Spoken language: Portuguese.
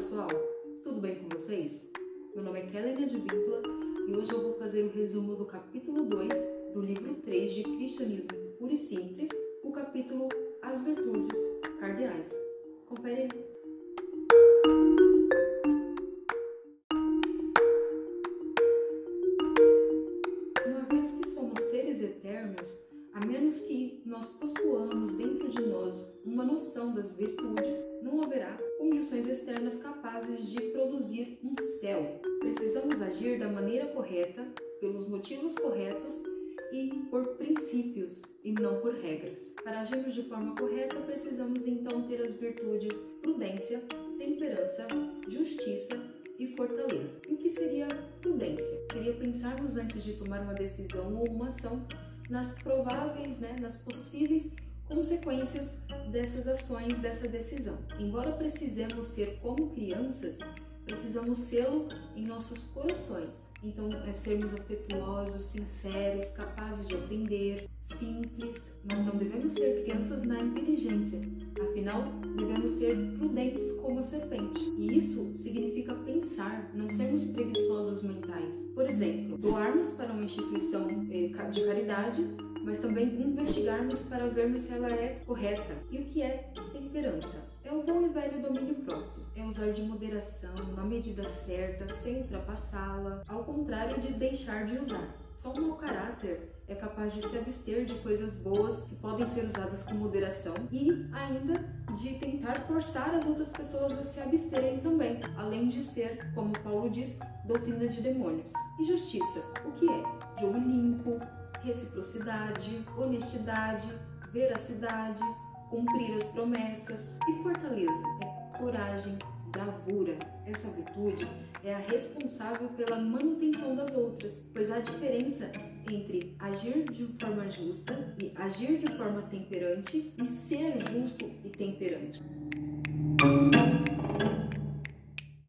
pessoal, tudo bem com vocês? Meu nome é Kelly Advíncula e hoje eu vou fazer o resumo do capítulo 2 do livro 3 de Cristianismo Puro e Simples, o capítulo As Virtudes Cardeais. Confere aí. Uma noção das virtudes, não haverá condições externas capazes de produzir um céu. Precisamos agir da maneira correta, pelos motivos corretos e por princípios e não por regras. Para agirmos de forma correta, precisamos então ter as virtudes prudência, temperança, justiça e fortaleza. E o que seria prudência? Seria pensarmos antes de tomar uma decisão ou uma ação nas prováveis, né, nas possíveis consequências dessas ações, dessa decisão. Embora precisemos ser como crianças, precisamos sê-lo em nossos corações. Então, é sermos afetuosos, sinceros, capazes de aprender, simples, mas não devemos ser crianças na inteligência. Afinal, devemos ser prudentes como a serpente. E isso significa pensar, não sermos preguiçosos mentais. Por exemplo, doarmos para uma instituição eh, de caridade, mas também investigarmos para vermos se ela é correta. E o que é temperança? É o bom e velho domínio próprio. É usar de moderação, na medida certa, sem ultrapassá-la, ao contrário de deixar de usar. Só um mau caráter é capaz de se abster de coisas boas que podem ser usadas com moderação e ainda de tentar forçar as outras pessoas a se absterem também, além de ser, como Paulo diz, doutrina de demônios. E justiça, o que é? Jogo limpo, reciprocidade, honestidade, veracidade, cumprir as promessas e fortaleza é coragem, bravura. Essa virtude é a responsável pela manutenção das outras, pois há diferença entre agir de forma justa e agir de forma temperante e ser justo e temperante.